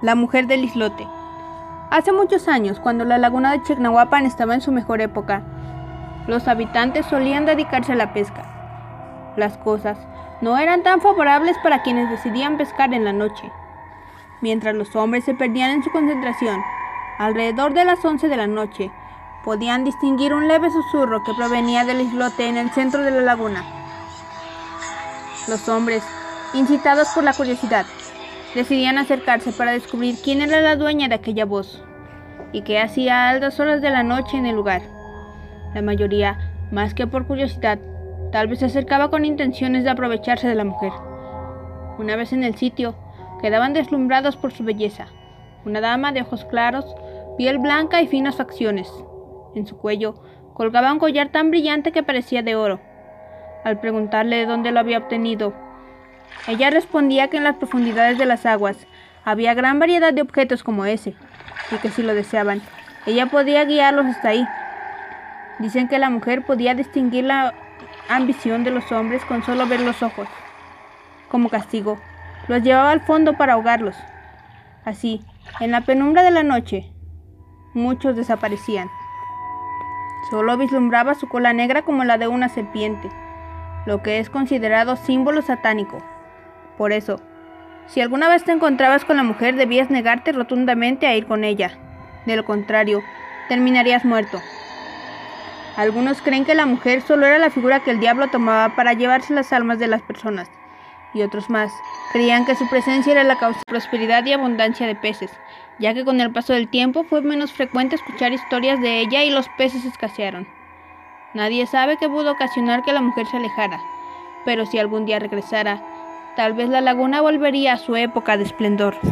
La mujer del islote. Hace muchos años, cuando la laguna de Chignahuapan estaba en su mejor época, los habitantes solían dedicarse a la pesca. Las cosas no eran tan favorables para quienes decidían pescar en la noche. Mientras los hombres se perdían en su concentración, alrededor de las 11 de la noche, podían distinguir un leve susurro que provenía del islote en el centro de la laguna. Los hombres, incitados por la curiosidad, decidían acercarse para descubrir quién era la dueña de aquella voz y qué hacía a altas horas de la noche en el lugar. La mayoría, más que por curiosidad, tal vez se acercaba con intenciones de aprovecharse de la mujer. Una vez en el sitio, quedaban deslumbrados por su belleza. Una dama de ojos claros, piel blanca y finas facciones. En su cuello colgaba un collar tan brillante que parecía de oro. Al preguntarle de dónde lo había obtenido, ella respondía que en las profundidades de las aguas había gran variedad de objetos como ese, y que si lo deseaban, ella podía guiarlos hasta ahí. Dicen que la mujer podía distinguir la ambición de los hombres con solo ver los ojos. Como castigo, los llevaba al fondo para ahogarlos. Así, en la penumbra de la noche, muchos desaparecían. Solo vislumbraba su cola negra como la de una serpiente, lo que es considerado símbolo satánico. Por eso, si alguna vez te encontrabas con la mujer debías negarte rotundamente a ir con ella. De lo contrario, terminarías muerto. Algunos creen que la mujer solo era la figura que el diablo tomaba para llevarse las almas de las personas, y otros más creían que su presencia era la causa de prosperidad y abundancia de peces, ya que con el paso del tiempo fue menos frecuente escuchar historias de ella y los peces escasearon. Nadie sabe qué pudo ocasionar que la mujer se alejara, pero si algún día regresara, Tal vez la laguna volvería a su época de esplendor.